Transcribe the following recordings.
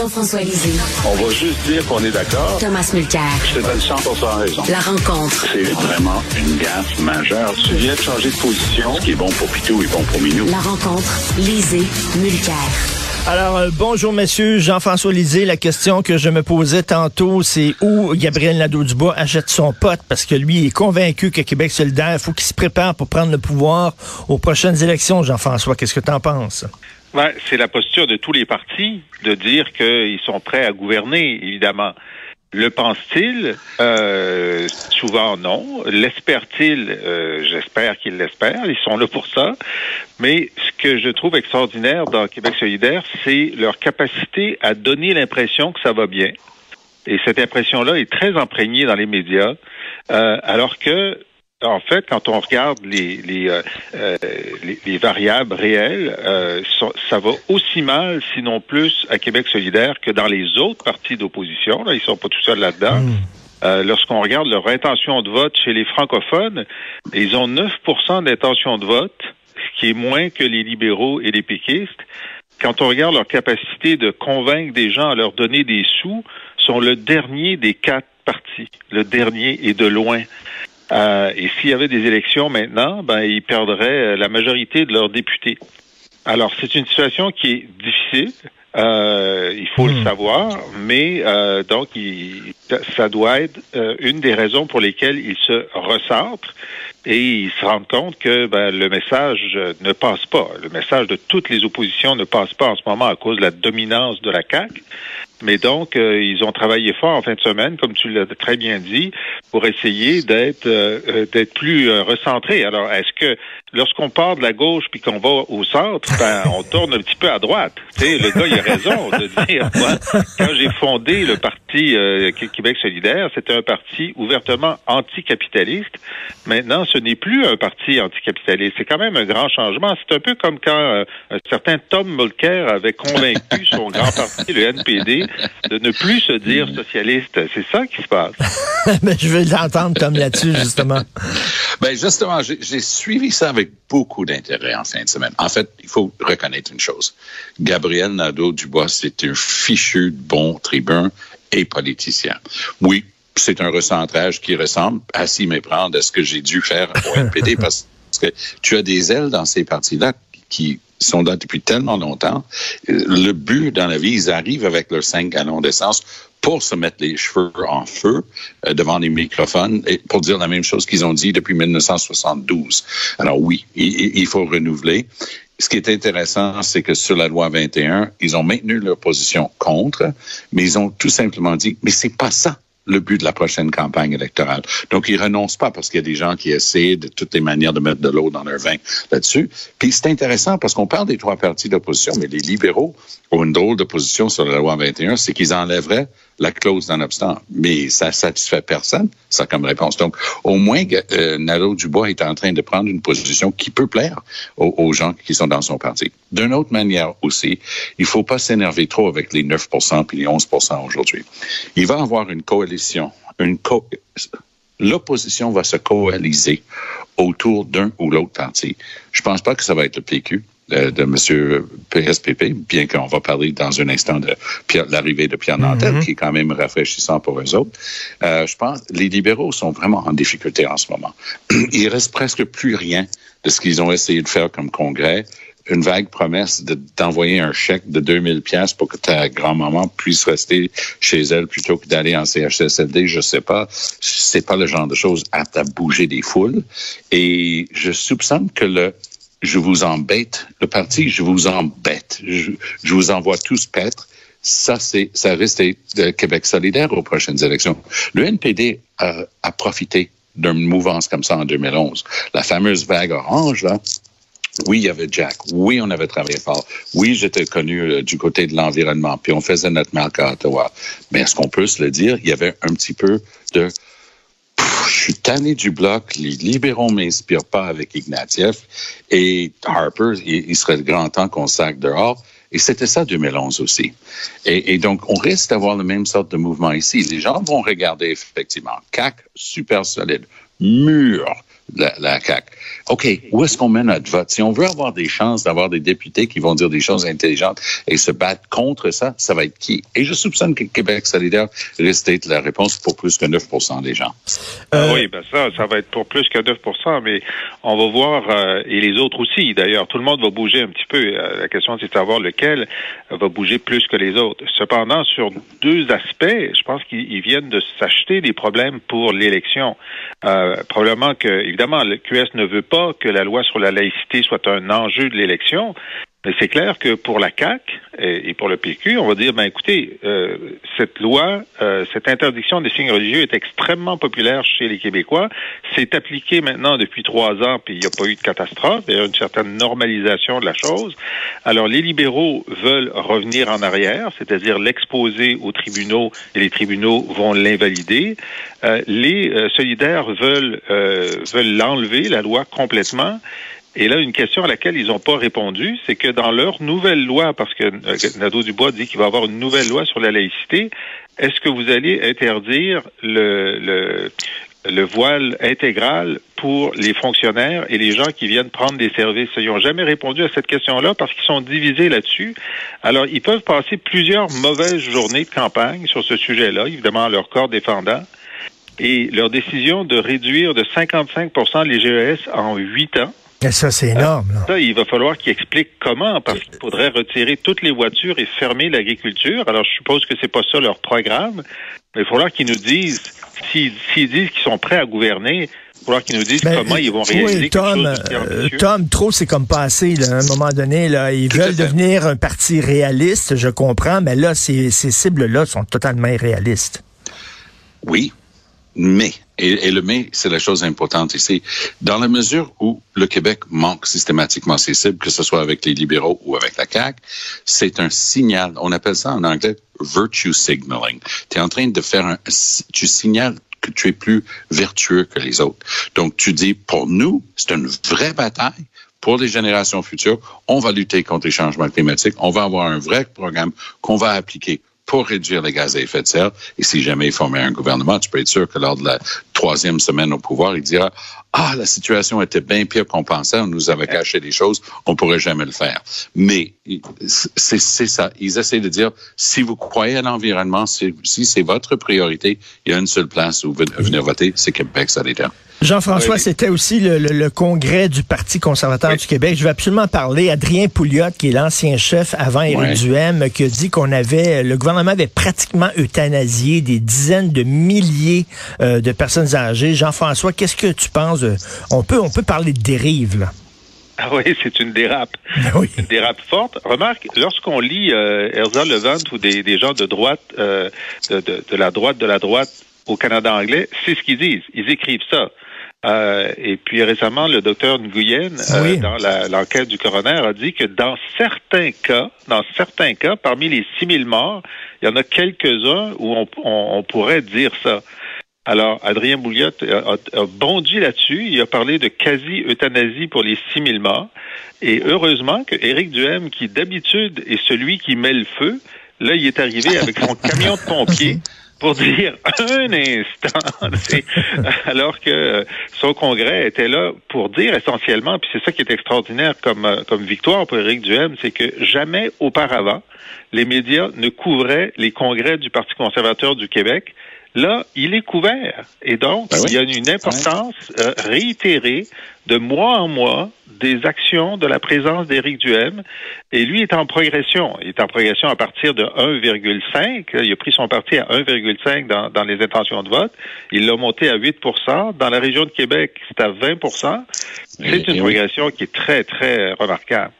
Jean-François Lisée. On va juste dire qu'on est d'accord. Thomas Mulcair. Je te donne 100 raison. La rencontre. C'est vraiment une gaffe majeure. Tu viens de changer de position. Ce qui est bon pour Pitou est bon pour Minou. La rencontre. Lisée. Mulcair. Alors, euh, bonjour messieurs, Jean-François Lisée. La question que je me posais tantôt, c'est où Gabriel Nadeau-Dubois achète son pote? Parce que lui est convaincu que Québec solidaire, il faut qu'il se prépare pour prendre le pouvoir aux prochaines élections. Jean-François, qu'est-ce que tu en penses? Ben, c'est la posture de tous les partis de dire qu'ils sont prêts à gouverner, évidemment. Le pense-t-il? Euh, souvent non. L'espère-t-il? Euh, j'espère qu'ils l'espèrent. Ils sont là pour ça. Mais ce que je trouve extraordinaire dans Québec solidaire, c'est leur capacité à donner l'impression que ça va bien. Et cette impression-là est très imprégnée dans les médias, euh, alors que en fait, quand on regarde les, les, euh, euh, les, variables réelles, euh, ça va aussi mal, sinon plus, à Québec solidaire que dans les autres partis d'opposition. Là, ils sont pas tout seuls là-dedans. Hmm. Lorsqu'on regarde leur intention de vote chez les francophones, ils ont 9% d'intention de vote, ce qui est moins que les libéraux et les péquistes. Quand on regarde leur capacité de convaincre des gens à leur donner des sous, sont le dernier des quatre partis, le dernier et de loin. Euh, et s'il y avait des élections maintenant, ben, ils perdraient euh, la majorité de leurs députés. Alors, c'est une situation qui est difficile. Euh, il faut le hmm. savoir, mais euh, donc il, ça doit être euh, une des raisons pour lesquelles ils se recentrent et ils se rendent compte que ben, le message ne passe pas. Le message de toutes les oppositions ne passe pas en ce moment à cause de la dominance de la CAQ. Mais donc, euh, ils ont travaillé fort en fin de semaine, comme tu l'as très bien dit, pour essayer d'être euh, d'être plus recentré. Alors, est-ce que lorsqu'on part de la gauche puis qu'on va au centre, ben, on tourne un petit peu à droite. Tu sais, le gars, il a raison de dire, moi, quand j'ai fondé le parti Québec solidaire, c'était un parti ouvertement anticapitaliste. Maintenant, ce n'est plus un parti anticapitaliste. C'est quand même un grand changement. C'est un peu comme quand euh, un certain Tom Mulcair avait convaincu son grand parti, le NPD, de ne plus se dire socialiste. C'est ça qui se passe. Mais je vais l'entendre, Tom, là-dessus, justement. Ben justement, j'ai suivi ça avec beaucoup d'intérêt en fin de semaine. En fait, il faut reconnaître une chose. Gabriel Nadeau-Dubois, c'est un fichu bon tribun et politicien. Oui, c'est un recentrage qui ressemble à s'y méprendre à ce que j'ai dû faire au NPD parce que tu as des ailes dans ces partis-là qui sont là depuis tellement longtemps. Le but dans la vie, ils arrivent avec leurs cinq gallons d'essence pour se mettre les cheveux en feu euh, devant les microphones et pour dire la même chose qu'ils ont dit depuis 1972. Alors oui, il, il faut renouveler ce qui est intéressant, c'est que sur la loi 21, ils ont maintenu leur position contre, mais ils ont tout simplement dit, mais c'est pas ça le but de la prochaine campagne électorale. Donc, ils renoncent pas parce qu'il y a des gens qui essaient de toutes les manières de mettre de l'eau dans leur vin là-dessus. Puis c'est intéressant parce qu'on parle des trois partis d'opposition, mais les libéraux ont une drôle de position sur la loi 21, c'est qu'ils enlèveraient la clause d'un obstant. Mais ça satisfait personne, ça comme réponse. Donc, au moins, euh, Nadeau Dubois est en train de prendre une position qui peut plaire aux, gens qui sont dans son parti. D'une autre manière aussi, il faut pas s'énerver trop avec les 9% puis les 11% aujourd'hui. Il va avoir une coalition, une co l'opposition va se coaliser autour d'un ou l'autre parti. Je pense pas que ça va être le PQ de, M. PSPP, bien qu'on va parler dans un instant de l'arrivée de Pierre Nantel, mm-hmm. qui est quand même rafraîchissant pour eux autres. Euh, je pense que les libéraux sont vraiment en difficulté en ce moment. Il reste presque plus rien de ce qu'ils ont essayé de faire comme congrès une vague promesse d'envoyer un chèque de 2000 pièces pour que ta grand-maman puisse rester chez elle plutôt que d'aller en CHSLD, je sais pas. C'est pas le genre de choses à, à bouger des foules. Et je soupçonne que le je vous embête, le parti, je vous embête, je, vous envoie tous paître. Ça, c'est, ça risque de Québec solidaire aux prochaines élections. Le NPD a, a profité d'une mouvance comme ça en 2011. La fameuse vague orange, là, oui, il y avait Jack. Oui, on avait travaillé fort. Oui, j'étais connu euh, du côté de l'environnement. Puis on faisait notre marque à Ottawa. Mais est-ce qu'on peut se le dire? Il y avait un petit peu de je suis tanné du bloc, les libéraux m'inspirent pas avec Ignatieff et Harper, il, serait le grand temps qu'on sac dehors. Et c'était ça 2011 aussi. Et, et, donc, on risque d'avoir la même sorte de mouvement ici. Les gens vont regarder effectivement CAC super solide, mûr, la, la CAQ. OK, où est-ce qu'on met notre vote? Si on veut avoir des chances d'avoir des députés qui vont dire des choses intelligentes et se battre contre ça, ça va être qui? Et je soupçonne que Québec solidaire risque d'être la réponse pour plus que 9% des gens. Euh, oui, ben ça, ça va être pour plus que 9% mais on va voir, euh, et les autres aussi, d'ailleurs, tout le monde va bouger un petit peu. Euh, la question, c'est de savoir lequel va bouger plus que les autres. Cependant, sur deux aspects, je pense qu'ils viennent de s'acheter des problèmes pour l'élection. Probablement que, évidemment, le QS ne veut pas que la loi sur la laïcité soit un enjeu de l'élection, c'est clair que pour la CAC et, pour le PQ, on va dire, ben écoutez, euh, cette loi, euh, cette interdiction des signes religieux est extrêmement populaire chez les Québécois. C'est appliqué maintenant depuis trois ans, puis il n'y a pas eu de catastrophe. Il y a une certaine normalisation de la chose. Alors les libéraux veulent revenir en arrière, c'est-à-dire l'exposer aux tribunaux, et les tribunaux vont l'invalider. Euh, les solidaires veulent veulent l'enlever la loi complètement. Et là, une question à laquelle ils n'ont pas répondu, c'est que dans leur nouvelle loi, parce que euh, Nadeau Dubois dit qu'il va y avoir une nouvelle loi sur la laïcité, est-ce que vous allez interdire le, le, le voile intégral pour les fonctionnaires et les gens qui viennent prendre des services? Ils n'ont jamais répondu à cette question-là parce qu'ils sont divisés là-dessus. Alors, ils peuvent passer plusieurs mauvaises journées de campagne sur ce sujet-là, évidemment, leur corps défendant. Et leur décision de réduire de 55% les GES en huit ans, et ça, c'est énorme. Ça, il va falloir qu'ils expliquent comment, parce qu'il faudrait retirer toutes les voitures et fermer l'agriculture. Alors, je suppose que c'est pas ça leur programme, mais il va falloir qu'ils nous disent, s'ils disent qu'ils sont prêts à gouverner, il va falloir qu'ils nous disent ben, comment ils vont réaliser oui, Tom, euh, Tom, trop, c'est comme passé. Là, à un moment donné, là, ils veulent devenir un parti réaliste, je comprends, mais là, ces, ces cibles-là sont totalement irréalistes. Oui, mais, et, le mais, c'est la chose importante ici, dans la mesure où le Québec manque systématiquement ses cibles, que ce soit avec les libéraux ou avec la CAQ, c'est un signal, on appelle ça en anglais virtue signaling. Tu es en train de faire un, tu signales que tu es plus vertueux que les autres. Donc, tu dis, pour nous, c'est une vraie bataille pour les générations futures. On va lutter contre les changements climatiques. On va avoir un vrai programme qu'on va appliquer pour réduire les gaz à effet de serre. Et si jamais il formait un gouvernement, tu peux être sûr que lors de la troisième semaine au pouvoir, il dira ah, la situation était bien pire qu'on pensait, on nous avait caché des choses, on pourrait jamais le faire. Mais c'est ça. Ils essaient de dire, si vous croyez à l'environnement, si, c'est votre priorité, il y a une seule place où venir voter, c'est Québec solidaire. Jean-François, c'était aussi le, congrès du Parti conservateur du Québec. Je vais absolument parler. Adrien Pouliot, qui est l'ancien chef avant Éric Duhem, qui a dit qu'on avait, le gouvernement avait pratiquement euthanasié des dizaines de milliers euh, de personnes âgées. Jean-François, qu'est-ce que tu penses? on peut, on peut parler de dérive, là. Ah oui, c'est une dérape. Oui. Une dérape forte. Remarque, lorsqu'on lit euh, Erza Levent ou des, des gens de droite, euh, de, de, de, la droite, de la droite au Canada anglais, c'est ce qu'ils disent. Ils écrivent ça. Euh, et puis récemment, le docteur Nguyen, euh, dans l'enquête du coroner, a dit que dans certains cas, dans certains cas, parmi les 6000 morts, il y en a quelques-uns où on, on, pourrait dire ça. Alors, Adrien Bouliot a, a, bondi là-dessus. Il a parlé de quasi-euthanasie pour les 6000 morts. Et heureusement que Éric Duhem, qui d'habitude est celui qui met le feu, là, il est arrivé avec son camion de pompiers pour dire un instant, alors que euh, son congrès était là pour dire essentiellement, puis c'est ça qui est extraordinaire comme, euh, comme victoire pour Éric Duhem, c'est que jamais auparavant, les médias ne couvraient les congrès du Parti conservateur du Québec Là, il est couvert. Et donc, ben il y a une importance euh, réitérée de mois en mois des actions de la présence d'Éric Duhem. Et lui est en progression. Il est en progression à partir de 1,5. Il a pris son parti à 1,5 dans, dans, les intentions de vote. Il l'a monté à 8% Dans la région de Québec, c'est à 20% C'est une progression qui est très, très remarquable.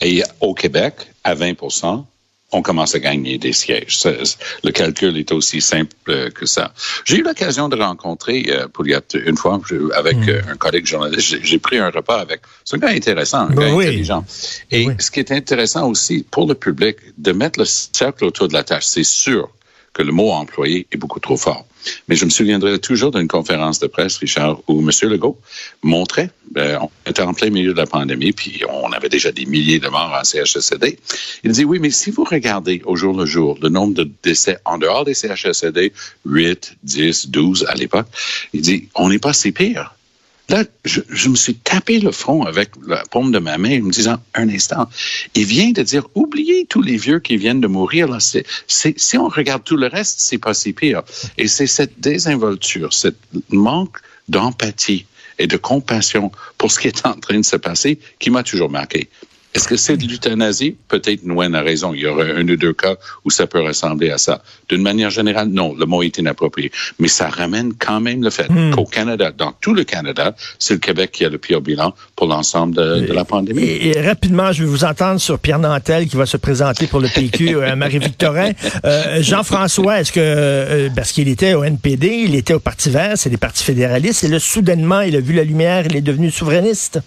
Et au Québec, à 20 on commence à gagner des sièges. Le calcul est aussi simple que ça. J'ai eu l'occasion de rencontrer euh, Pouliot une fois avec hmm. euh, un collègue journaliste. J'ai pris un repas avec. C'est un gars intéressant, un ben gars intelligent. Et ce qui est intéressant aussi pour le public, de mettre le cercle autour de la tâche, c'est sûr que le mot employé est beaucoup trop fort. Mais je me souviendrai toujours d'une conférence de presse, Richard, où M. Legault montrait, ben, on était en plein milieu de la pandémie, puis on avait déjà des milliers de morts en CHSLD. Il dit, oui, mais si vous regardez au jour le jour le nombre de décès en dehors des CHSLD, 8, 10, 12 à l'époque, il dit, on n'est pas si pire. Là, je, me suis tapé le front avec la paume de ma main en me disant, un instant, il vient de dire, oubliez tous les vieux qui viennent de mourir. Là, si on regarde tout le reste, c'est pas si pire. Et c'est cette désinvolture, ce manque d'empathie et de compassion pour ce qui est en train de se passer qui m'a toujours marqué. Est-ce que c'est de l'euthanasie? Peut-être Nguyen a raison. Il y aura un ou deux cas où ça peut ressembler à ça. D'une manière générale, non, le mot est inapproprié. Mais ça ramène quand même le fait Hmm. qu'au Canada, dans tout le Canada, c'est le Québec qui a le pire bilan pour l'ensemble de, de la pandémie. Et, et rapidement, je vais vous entendre sur Pierre Nantel qui va se présenter pour le PQ, euh, Marie-Victorin. Euh, Jean-François, est-ce que, euh, parce qu'il était au NPD, il était au Parti vert, c'est des partis fédéralistes, et là, soudainement, il a vu la lumière, il est devenu souverainiste?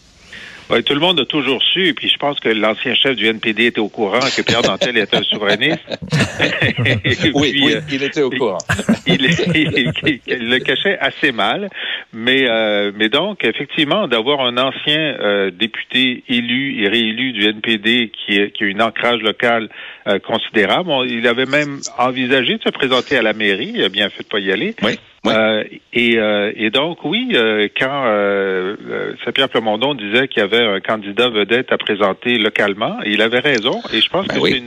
Oui, tout le monde a toujours su, et puis je pense que l'ancien chef du NPD était au courant que Pierre Dantel était un souverainiste. Oui, oui, il était au courant. il, il- il le cachait assez mal, mais euh, mais donc effectivement d'avoir un ancien euh, député élu et réélu du NPD qui, est- qui a un ancrage local euh, considérable, on- il avait même envisagé de se présenter à la mairie, il a bien fait de pas y aller. Oui, oui. Euh, et, euh, et donc, oui, euh, quand euh, euh, Saint-Pierre Plamondon disait qu'il y avait un candidat vedette à présenter localement, il avait raison. Et je pense Ben que oui.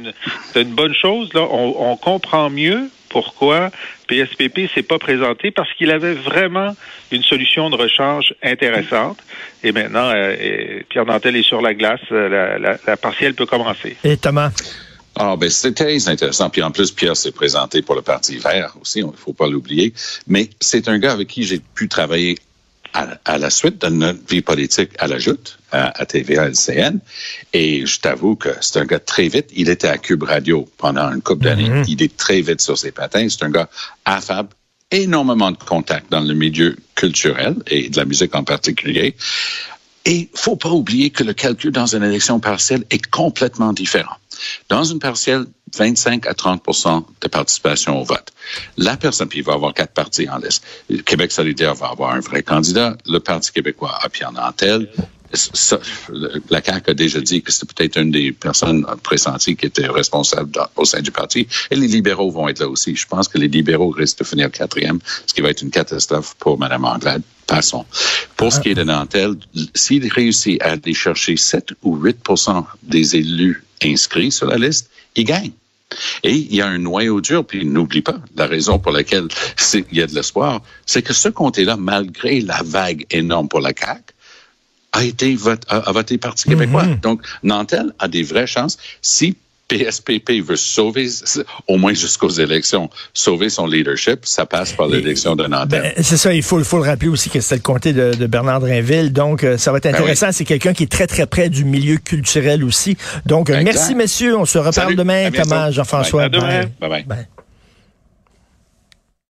c'est une, bonne chose. Là, on, on comprend mieux pourquoi PSPP s'est pas présenté parce qu'il avait vraiment une solution de rechange intéressante. Et maintenant, euh, et Pierre Nantel est sur la glace. La, la, la partielle peut commencer. Et Thomas? Ah, ben, c'était très intéressant. Puis en plus, Pierre s'est présenté pour le Parti vert aussi, il ne faut pas l'oublier. Mais c'est un gars avec qui j'ai pu travailler à, à la suite de notre vie politique à la Joute, à, à TVA LCN. Et je t'avoue que c'est un gars très vite. Il était à Cube Radio pendant une couple d'années. Mhm. Il est très vite sur ses patins. C'est un gars affable, énormément de contacts dans le milieu culturel et de la musique en particulier. Et faut pas oublier que le calcul dans une élection partielle est complètement différent. Dans une partielle, 25 à 30% de participation au vote. La personne, puis il va avoir quatre partis en liste. Le Québec solidaire va avoir un vrai candidat. Le Parti québécois a Pierre Nantel. Ça, la CAQ a déjà dit que c'était peut-être une des personnes pressenties qui était responsable au sein du parti. Et les libéraux vont être là aussi. Je pense que les libéraux risquent de finir quatrième, ce qui va être une catastrophe pour Mme Anglade. Passons. Pour ce qui est de Nantel, s'il réussit à aller chercher 7 ou 8 des élus inscrits sur la liste, il gagne. Et il y a un noyau dur, puis n'oublie pas, la raison pour laquelle il y a de l'espoir, c'est que ce comté-là, malgré la vague énorme pour la CAQ, a été voté, a, a voté Parti québécois. Donc, Nantel a des vraies chances. Si PSPP veut sauver, au moins jusqu'aux élections, sauver son leadership, ça passe par l'élection de Nantel. Ben, c'est ça, il faut, il faut le rappeler aussi que c'était le comté de, de Bernard Drinville. Donc, euh, ça va être intéressant. C'est quelqu'un qui est très, très près du milieu culturel aussi. Donc, euh, Exact. merci, messieurs. On se reparle Salut. demain. Comment, Jean-François? À demain. Bye bye. Bye.